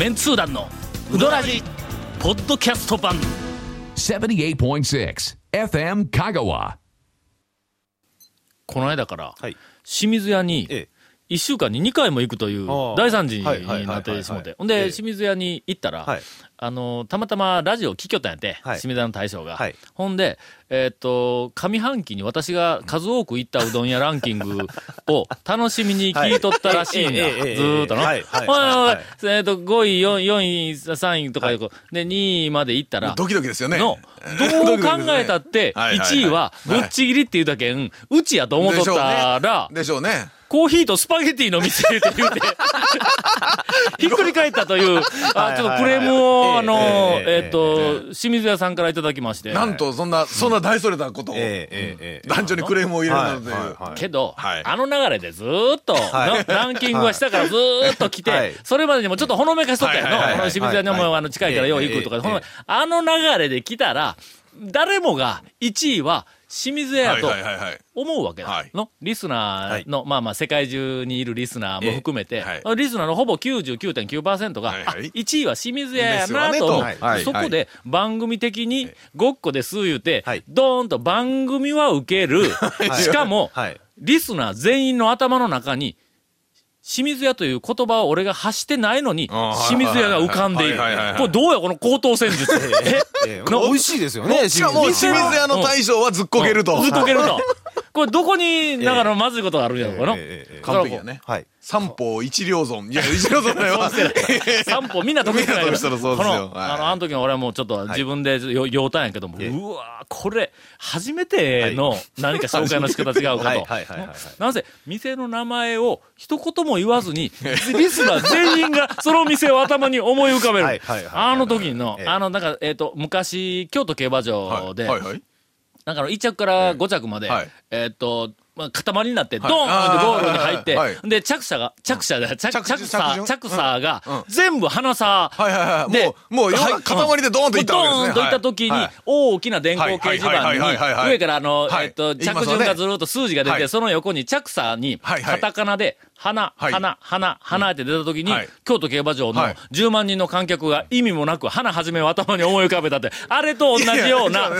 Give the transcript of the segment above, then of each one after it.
メンツー団のウドラジポッドキャスト版。78.6 FM Kagawa. この間からはい。清水屋にええ。1週間に2回も行くという大惨事はいはいはいはいになってしもて。ほんええ。で、清水屋に行ったらはい、あの、たまたまラジオ聞きよったんやって、はい清の大将がはい。ほんで、えーっと、上半期に私が数多く行ったうどん屋ランキング を楽しみに聞いとったらしいんだ。ずはいええええーっとの。はいはいはいえーっと、5位、4位、4位、3位とかでこう、で、2位まで行ったら、ドキドキですよね。の、どう 考えたって、はいはいはい1位はぶっちぎりって言うだけん、うちやと思っとったら、でしょうね。コーヒーとスパゲティの店って言うて、ひっくり返ったという、あちょっとクレームを、あの、えええっと、清水屋さんからいただきまして。なんと、そんな、そんな大それたことを、男女にクレームを入れるなどという。けど、はい。あの流れでずーっと、ランキングは下からずーっと来て、はい。それまでにもちょっとほのめかしとったやの。清水屋にも、近いからよう行くとか、あの流れで来たら、誰もが1位は清水屋やと。思うわけだ。はい。のリスナーの、まあまあ世界中にいるリスナーも含めて、ええ。リスナーのほぼ99.9%が、はいはい。あ1位は清水屋やなと。思う。そこで番組的にごっこで数言うて、はい。ドーンと番組は受ける。しかも、はい。リスナー全員の頭の中に、清水屋という言葉を俺が発してないのに、清水屋が浮かんでいる。これどうやこの高等戦術？えええ 美味しいですよね。しかも、清水屋の大将はずっこけると。ずっと受けると。これどこに、だからまずいことがあるんやろ、これの。ええええええ完璧やね。はい。三方一両損。いや、一両損だよ。散歩みんな得意じゃないけどみんなとしたらそうあの、あの時の俺はもうちょっと自分でよ、酔うたんやけども、ええ。うわーこれ、初めての何か紹介の仕方違うかと。なぜ、店の名前を一言も言わずに、リスナー全員がその店を頭に思い浮かべる。あの時の、ええ。あの、なんか、えっ、と、昔、京都競馬場で。なんかあの1着から5着まで、はい。えっ、と、まあ、塊になって、ドはいーンってゴールに入って、で、着車が、着車で、着、着着差、着順着差が全部花差。はいはいはい。でもう、塊でドーンといったわ。ドーンといった時にはい、大きな電光掲示板はいに、上からあの、はいえっと、着順がずるっと数字が出て、はいその横に着差に、カタカナで、花、はい。花、花、花って出た時にはい、京都競馬場のはい。10万人の観客が意味もなく、花はじめを頭に思い浮かべたって、あれと同じような、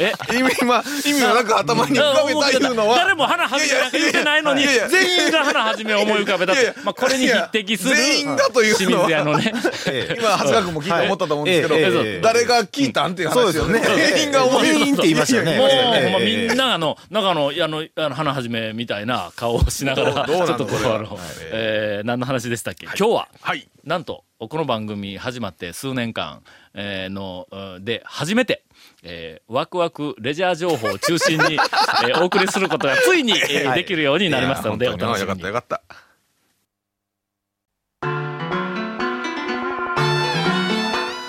え、意味、今、意味もなく頭に浮かべたいうのは。誰も花はじめなんか言ってないのに、いやいやいや全員が花はじめを思い浮かべたっいやいや。てまあ、これに匹敵する、全員がというのは。清水屋のね。ええ今、長谷川君も聞いて思ったと思うんですけはい。えええど、え誰が聞いたんっていう話ですよね。全員が思い全員って言いましたよね。もう、みええんながあの、中の、あの、あの、花はじめみたいな顔をしながら、ちょっとこれはあの、えー、何の話でしたっけ、今日は、はい。なんと、この番組始まって数年間、えーの、うんで、初めて、えーワクワクレジャー情報を中心に、えーお送りすることがついに、えーはいできるようになりましたので、お楽しみによかったよ。かった。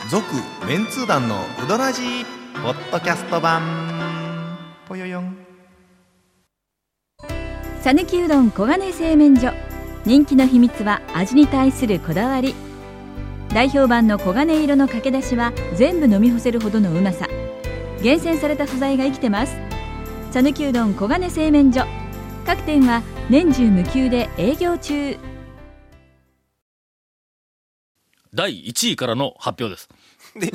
続メンツー団のウドラジーポッドキャスト版さぬきうどん黄金製麺所。人気の秘密は味に対するこだわり。代表版の黄金色のかけだしは全部飲み干せるほどのうまさ。厳選された素材が生きてます。さぬきうどん黄金製麺所。各店は年中無休で営業中。第1位からの発表です。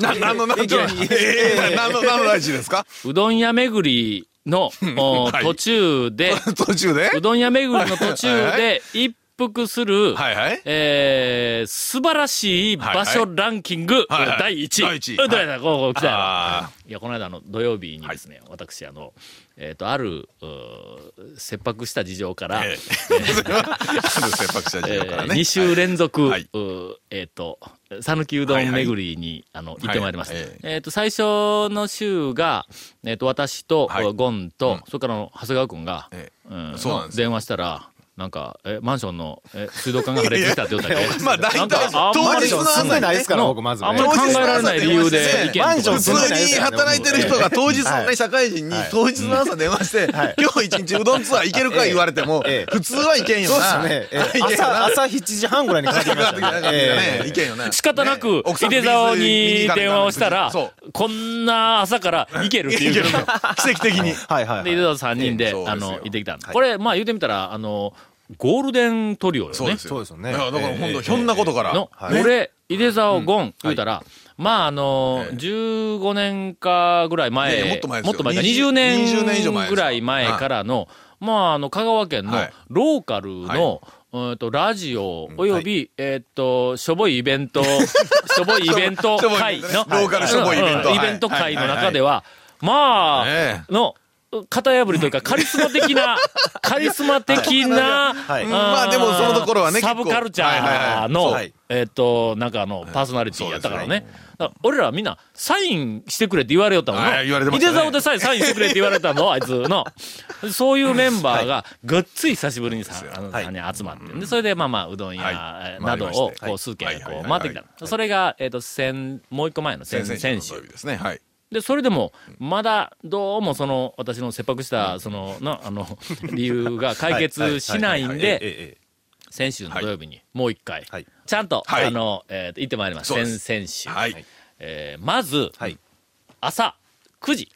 な、何の、何の、何の、何の大事ですか？うどん屋巡りの、おはい。途中で、途中で？うどん屋巡りの途中で一服する、はいはい。えー、素晴らしい場所ランキング、はいはい。第1位。第一位。うんどうや来たやろあいや、この間あの土曜日にですね、私あの、えっ、と、ある、切迫した事情から、ええ。切迫した事情からね。2週連続、はい。えっ、と、讃岐うどん巡りに、あの、行ってまいりました。はい。はいえっ、と、最初の週が、えっ、と、私と、はい。ゴンと、うん。それからの長谷川くんが、えうんそうなん電話したら、なんか、え、マンションの、え、水道管が破裂したって言ったっけ？まあ大体なんかあんまり当日の朝ないですから、の僕まずね。あんまり考えられない理由で意見とか。マンション普通に働いてる人が当日社会人にはい。当日の朝電話して、はい。今日一日うどんツアー行けるか言われてもええ、普通はいけんよそう な。ですよね。朝、朝7時半ぐらいに帰ってきましたね。ええ。いけんよな。仕方なく、井出沢に電話をしたらそ、こんな朝から行けるっていう。奇跡的に。はいはいで、井出沢3人で、あの、行ってきたこれ、まあ言うてみたら、あの、ゴールデントリオよね。そうですよ。そうですよね。いやだからええ本当ひょんなことから。の、はい。俺、井出沢ゴン、言うたら、まあ、あの、15年かぐらい前、もっと前ですよ。もっと前か、20 20年20年以上前ですよ。ぐらい前からの、まあ、あの、香川県のはい。ローカルの、うんとラジオおよび、えーっと、しょぼいイベント、しょぼいイベント会の、ントね。ローカルしょぼいイベント。イベント会の中では、まあ、え。の、型破りというか、カリスマ的な、カリスマ的な、まあでもそのところはねサブカルチャーのえっと、なんかあの、パーソナリティやったからね。ら俺らはみんな、サインしてくれって言われよったもんはい言われてましたね。井でさえサインしてくれって言われたの、あいつの。そういうメンバーが、ごっつい久しぶりにさ、あの、集まって。で、それで、まあまあ、うどん屋はい。などをこう、数軒こう、回ってきた。それが、えっと、先、もう一個前の先先先週ですね。はい。で、それでも、まだ、どうもその、私の切迫した、その、な、あの、理由が解決しないんええで、ええ先週の土曜日に、もう一回はい、ちゃんと、はい。あの、えーと行ってまいります。先々週。はい。えーまず、はい。朝9時、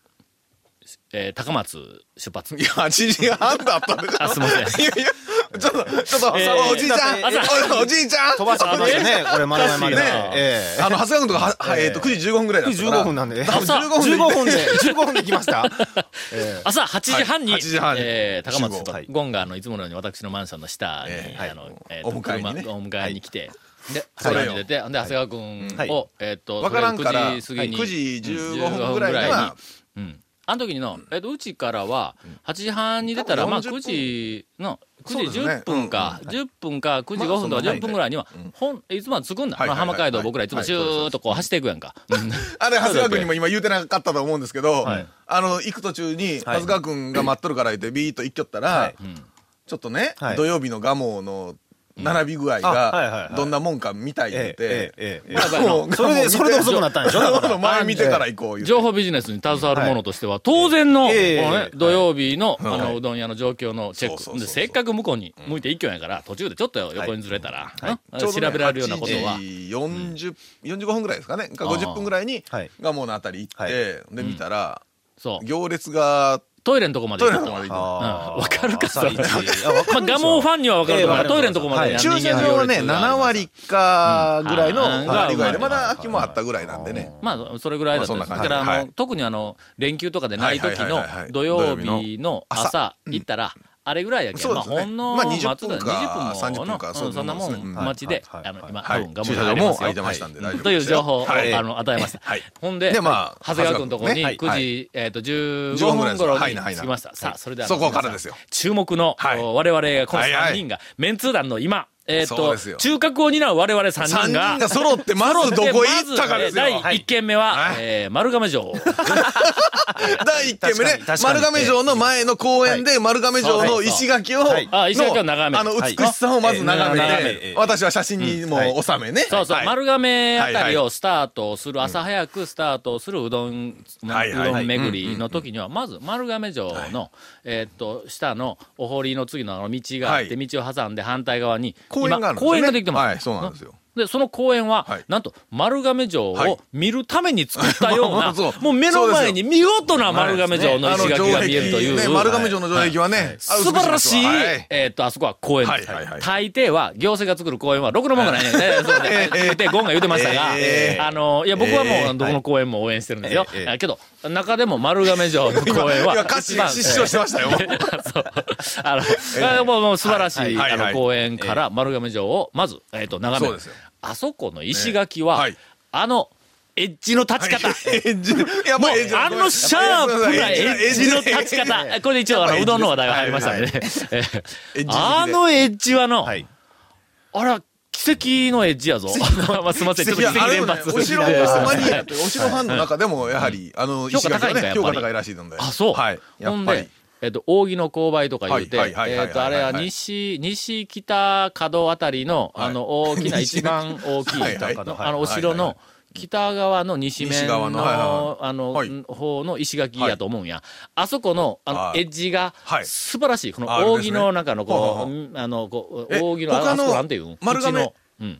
えー高松出発。い。や、8時半だったんでしょ。あすいません。いやいや、ちょっと、ちょっと、えーおじいちゃん、朝おおじいちゃん。飛ばしてきましたね、これ、まで。おかしいなええ。あの、長谷川君とかは、はえ。っと、9時15分ぐらいだったから。15分なんで。多分朝15分で。15分で、15分で来ました。朝8時半に、はい8時半に。えー高松とゴンガーのいつものように私のマンションの下に、えーあのはいえーとお迎えにね。車お迎えに来て、で、それをそれに出て、で、長谷川君を、はい。えっ、と、わからんから、とりあえず9時過ぎに、9時15うん分ぐらいには、うん。あの時にの、えっと、うちからは、8時半に出たら、まあ、多分40 9時の、9時そうですね。10分か、うん10分か、9時5分とかまあその10分ぐらいには、ほん、いつまで着くんだ。浜街道僕らいつもシューッとこう走っていくやんか。う んあれ、長谷川君にも今言うてなかったと思うんですけど、はい。あの、行く途中に、長谷川君が待っとるから言って、ビーッと行きよったら、ちょっとね、はい。土曜日の蒲生の並び具合が、いどんなもんか見たい言うえて、それで、それで遅くなったんでしょだから。の 前見てから行こう。情報ビジネスに携わる者としては、当然の、このええね、土曜日の、あはい。の、うどん屋の状況のチェック。せっかく向こうに向いて一挙やから、途中でちょっと横にずれたら、調べられるようなことは、8時40、45分ぐらいですかね。かあー。50分ぐらいに、はい蒲生のあたり行って、はい。で、見たら、そう、行列が、トイレのとこまで行ったとレのとこまで行ってあー。わかるかそれ。まあ、ガモファンにはわかると思うええトイレのとこまで、はい。駐車場はね、7割かぐらいのうん。割り具合で、うんまだ空きもあったぐらいなんでね。まあ、それぐらいだっただから、あの、はい特にあの、連休とかでない時の土曜日の朝。朝行ったら、あれぐらいやけん、まあ、ほんの、まあ20待つだ分か20分も30分かうんそんなもんそうであの、今、はい。多分、ガモ駐車場も空いてましたんで大丈夫という情報を、はい。あの、与えました。はい。ほんで、でまあ長谷川君のところに長谷9時、えっと、15 15分頃に着きました。さあ、それでは、そこからですよ。注目の、はい。お我々がこの3はいはい。人が、メンツー団の今、えっとそうですよ、中核を担う我々3 3人が、人が揃って、まずどこ行ったかですよ。第1軒目は、はい。えー丸亀城。第1軒目ね。丸亀城の前の公園で丸亀城の石垣を、はい。あ石垣を眺める。あの、美しさをまず眺めはい。て。え、私は写真にもはい。収めね。そうそう、はい。丸亀あたりをスタートする、朝早くスタートするうどん、はいうはい。どん巡りの時には、まず丸亀城の、えーっと、下のお堀の次のあの道があって、は道を挟んで反対側に、公園があるんですよね今公園ができてます。はい、そうなんですよ。で、その公園は、はい。なんと、丸亀城はい。を見るために作ったような、そう。もう目の前に見事な丸亀城のあ石垣が見えるという、ね、丸亀城の城壁はね、あ素晴らしい、はい。えーっと、あそこは公園。で大抵は、行政が作る公園は、ろくなもんがないね。えーそうで、言って、ゴンが言ってましたが、えー。あの、いや、僕はもう、えー。どこの公園も応援してるんですよ。えー。えー。けど、中でも丸亀城の公園は、今歌詞失笑してましたよ。そう。あの、あもうもう素晴らしい、あの、はいはいはい。公園から丸亀城を、まず、えーっと、眺める。そうですよ。あそこの石垣は、えーはいあ の、エッジの立ち方。エッジやっもうあのシャープなエッジの立ち方。これで一応、あの、うどんの話題が入りましたね。であのエッジはの、はい。あら、奇跡のエッジやぞ。まあすみません、ちょっと奇跡連発。お城えーマニアというかお城ファンの中でも、やはり、あの、評価高い評価高いらしいので。あ、そう。はい。やっぱりえっと、扇の勾配とか言うて、えっと、あれは西、西北角あたりの、はい。あの、大きな、一番大きい、あの、お城の、北側の西面のあの、はい。方の石垣やと思うんや。あそこの、あのは、い。エッジがは、い。素晴らしい。この扇の中の、こう、うんあの、こう、え扇の、あ他のあそこなんていうん丸亀。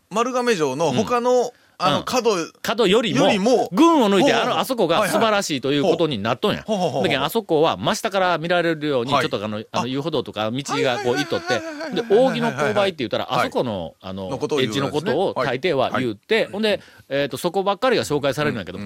丸亀城の他の、あの、角、角よりも、よりも群を抜いて、あの、あそこが素晴らしいということになっとんや。だけど、あそこは真下から見られるように、ちょはいっとあの、あ。の遊歩道とか道がこう、いっとって。で、扇の勾配って言ったら、はい。あそこの、あのエッジのことをはい。大抵は言って、ほんで、えっと、そこばっかりが紹介されるんだけど、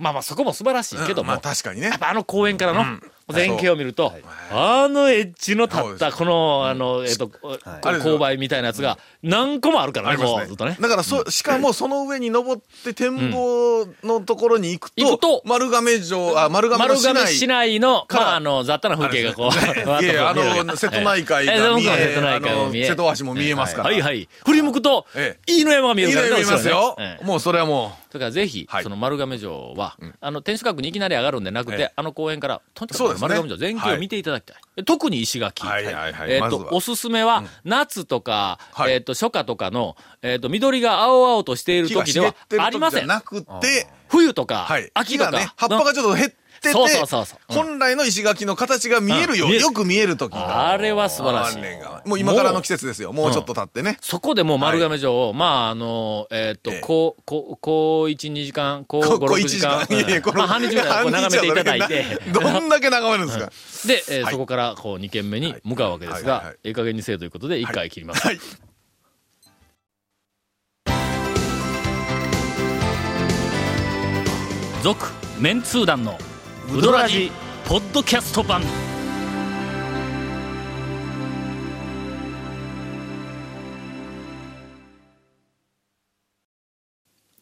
まあまあ、そこも素晴らしいけども。まあ、確かにね。やっ。ぱあの公園からの全景を見ると、あのエッジの立った、この、あの、えっと、勾配みたいなやつが何個もあるからね、こう、ずっとね。だから、そ、しかもその上に登って展望のところに行くと、行くと丸亀城、あ、丸亀の市内。丸亀市内の、まあ、あの、雑多な風景がこう、いやいや あの、瀬戸内海ええが見え、瀬戸内橋も見えますから。はいはい。振り向くとえ、飯野山が見えるからね見えますよ。もうそれはもだからぜひ、はい。その丸亀城は、あの、天守閣にいきなり上がるんでなくて、ええ。あの公園から、とにかく丸亀城全景を見ていただきたい。特に石垣。えっ、とおすすめは、夏とか、はい。えっ、と、初夏とかの、えっ、と、緑が青々としている時ではありません。時じゃなくて、冬とか、はい。秋とか、ね、葉っぱがちょっと減ってて、そうそうそうそう。うん本来の石垣の形が見えるよ、よく見える時が。あれは素晴らしい。もう今からの季節ですよ。もうちょっと経ってね。そこでもう丸亀城を、まあ、あの、えっ、と、ええ。こう、こう、こう1、2時間、こう5、ここ6 1時間、いやいやこのまあ、半日ぐらい眺めていただいて、どんだけ眺めるんですか。で、えそこからこう2軒目に向かうわけですが、ええ加減にせえということで1回切ります。続、メンツー団のウドラジ、ポッドキャスト版。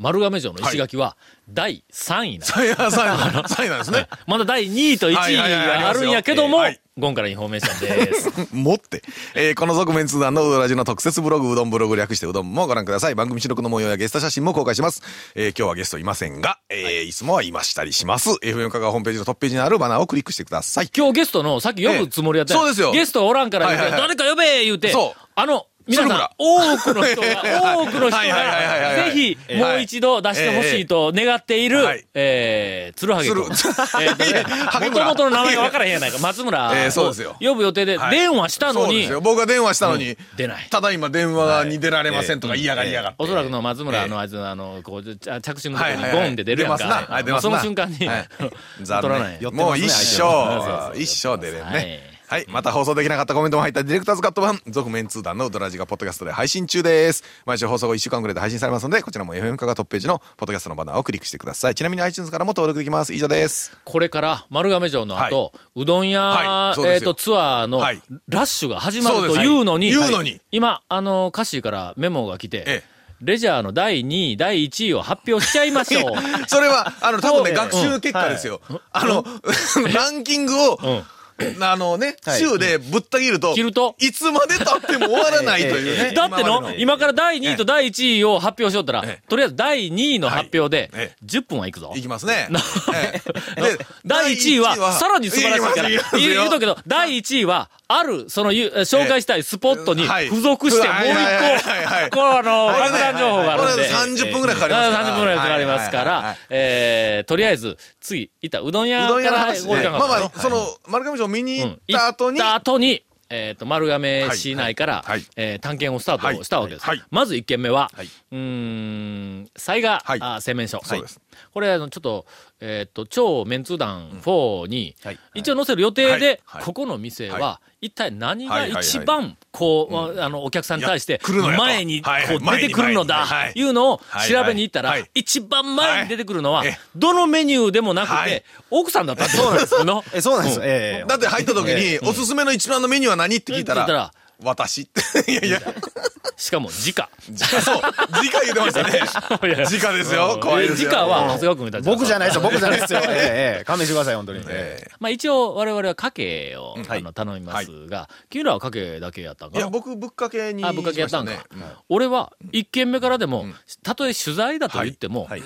丸亀城の石垣は第3位なんですサイヤサイヤサイヤなんですね。まだ第2位と1位はいはいはいがあるんやけどもありますよ、ゴンからインフォメーションです。持って。えーこの続麺通団のうどラジの特設ブログ、うどんブログ略してうどんもご覧ください。番組収録の模様やゲスト写真も公開します。えー今日はゲストいませんが、えーいつもはいましたりします。FM 香川ホームページのトップページにあるバナーをクリックしてください。今日ゲストの、さっき呼ぶつもりやったええそうですよゲストおらんからはいはいはい誰か呼べ言うてそう、あの、皆さん鶴、多くの人が、多くの人が、はいぜひ、もう一度出してほしいと願っているはい、えー、鶴ハゲ君。もともとの名前が分からへんやないか。松村えーそうをですよ。呼ぶ予定ではい。電話したのに。僕が電話したのに、出ない。ただ今電話に出られませんとか言いやがりやがって。おそらくの松村ええのあいつのあの、こう、着信の時にゴンって出るやんか。その瞬間にはい、取らない。もう一生、一生出れんはい。ね。はい。また放送できなかったコメントも入ったディレクターズカット版、続面通談のうどらじがポッドキャストで配信中です。毎週放送後1週間ぐらいで配信されますので、こちらも FM 香川トップページのポッドキャストのバナーをクリックしてください。ちなみに iTunes からも登録できます。以上です。これから丸亀城の後、うどん屋、はいえっと、ツアーのはいラッシュが始まるというのに、はい言うのに今、あの、歌詞からメモが来て、ええレジャーの第2位、第1位を発表しちゃいましょう。それは、あの、多分ね、うん学習結果ですよ。あの、ランキングを、あのね、週でぶった切ると、切ると？いつまで経っても終わらないというね。だっての今から第2位と第1位を発表しよったら、ええ。とりあえず第2位の発表ではいええ、10分はいくぞ。いきますね。第1位は、さらに素晴らしいから、言うとくけど、第1位は、ある、その、ゆ紹介したいスポットにはい。付属して、もう一個、こう、あの、爆弾情報があるんで。これ30分ぐらいかかりますから。30分ぐらいかかりますから、えー、とりあえず、次、いった、うどん屋からまあまあ、その、丸亀城見に行った後に、行った後に、えっ、と、丸亀市内から、えー探検をスタートしたわけです。まず1軒目は、はい。うーん、災害、は製麺所。そうです。これ、あの、ちょっと、えっ、と、超メンツ団4に、はい。一応載せる予定で、ここの店は、は一体何がはいはいはい。一番、こう、あの、お客さんに対して前に、こはいはい。う出てくるのだい。うのをはい調べに行ったら、はい。一番前に出てくるのは、どのメニューでもなくて、はい。奥さんだったってことなんです。よ。のえ、そうなんですだって入った時に、おすすめの一番のメニューは何って聞いたら、私。って。いや。いや、しかも、直。そう、直言ってましたね。直ですよ、怖いですよ。直は、長谷川君たち僕じゃないですよ、僕じゃないですよ。ええええ。勘弁してください、本当に。ええ。まあ一応、我々はかけを、頼みますが、君らはかけだけやったんかな？いや、僕、ぶっかけに。あ、ぶっかけやったんか。俺は、一軒目からでも、たとえ取材だと言っても、はい。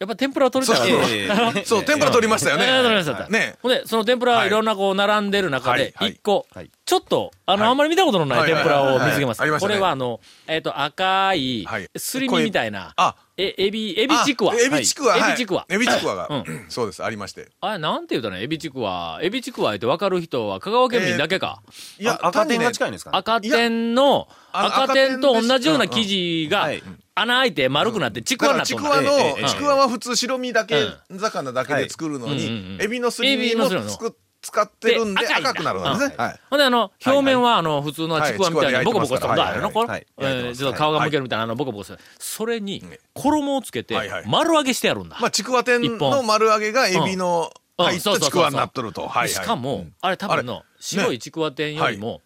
やっぱ天ぷらを取りたいそう。天ぷら取りましたよね。えー取りました。ね。ほんで、その天ぷらい。ろんなこう並んでる中で、一個。はい、ちちょっと、あの、はい。あんまり見たことのないはい天ぷらを見つけました。はいはいはいありましたね。これはあの、えっ、と、赤いはい、すり身みたいな、あ。え、エビ、エビちくわ。あエビちくわ。はい。エビちくわ。エビちくわが。う。そうです、ありまして。あれ、なんて言うたのエビちくわ。エビちくわって分かる人は香川県民だけか。いや、赤点が近いんですかね。赤点の、あ赤点と同じような生地がはい、穴開いて丸くなってちくわになっとんだちくわのええええ、ちくわは普通白身だけう、魚だけで作るのにん、エビのすり身もつく使ってるんでで赤くなるんですね。はい。ほんで、あの、表面は、あの、普通のちくわみたいなはいボコボコしたもんだ、あれの、これちょっと顔が向けるみたいな、あの、ボコボコした。それに、衣をつけて丸揚げしてやるんだ。まあ、ちくわ天の丸揚げがエビのうん。入ったちくわになっとると。しかも、あれ多分の、白いちくわ天よりも、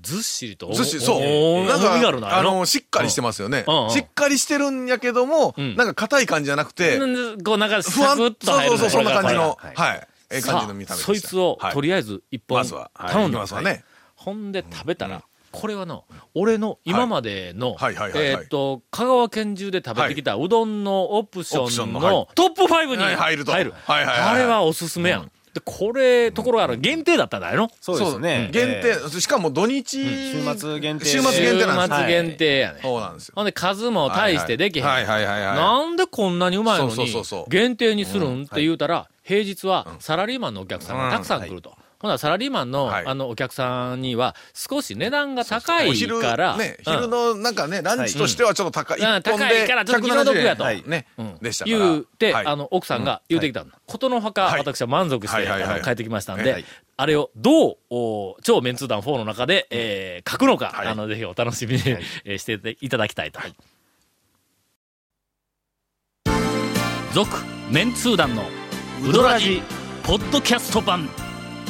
ずっしりと、ずっしり、そう。おなんか、な、あの、しっかりしてますよね。しっかりしてるんやけども、ん。なんか硬い感じじゃなくて、うん。こうなんかふわんサクッとそうそうそう、そんな感じの、はい。ええ感じの見た目でそいつを、はい。とりあえず一本頼んでいきますわね。ほんで食べたら、これはの、俺の今までの、はいはいはいはい。はいえーっと、香川県中で食べてきたうどんのオプションのトップ5にはい入ると。あれはおすすめやん。で、これ、ところがある限定だったんだよの。そうですね。限え定、しかも土日、週末限定週末限定なんです週末限定やね。そうなんですよ。ほんで、数も大してできへん。はいはいはいはい。なんでこんなにうまいのに限定にするんって言うたら、平日はサラリーマンのお客さんがたくさん来ると。ほな、サラリーマンの、はい。あの、お客さんには、少し値段が高いから、ね、うん。昼のなんかね、ランチとしてはちょっと高い。うん。一本で高いからちょっと気の毒やと。170円ね。うん、でしたから。言うて、はい。あの、奥さんが言うてきたの。ことのほか、はい。私は満足して、はいはいはい。あの帰ってきましたんで、はいあれをどう、お超メンツー団4の中で、えー書くのか、はい。あの、ぜひお楽しみに、えーしていただきたいと。続、メンツー団のウドラジポッドキャスト版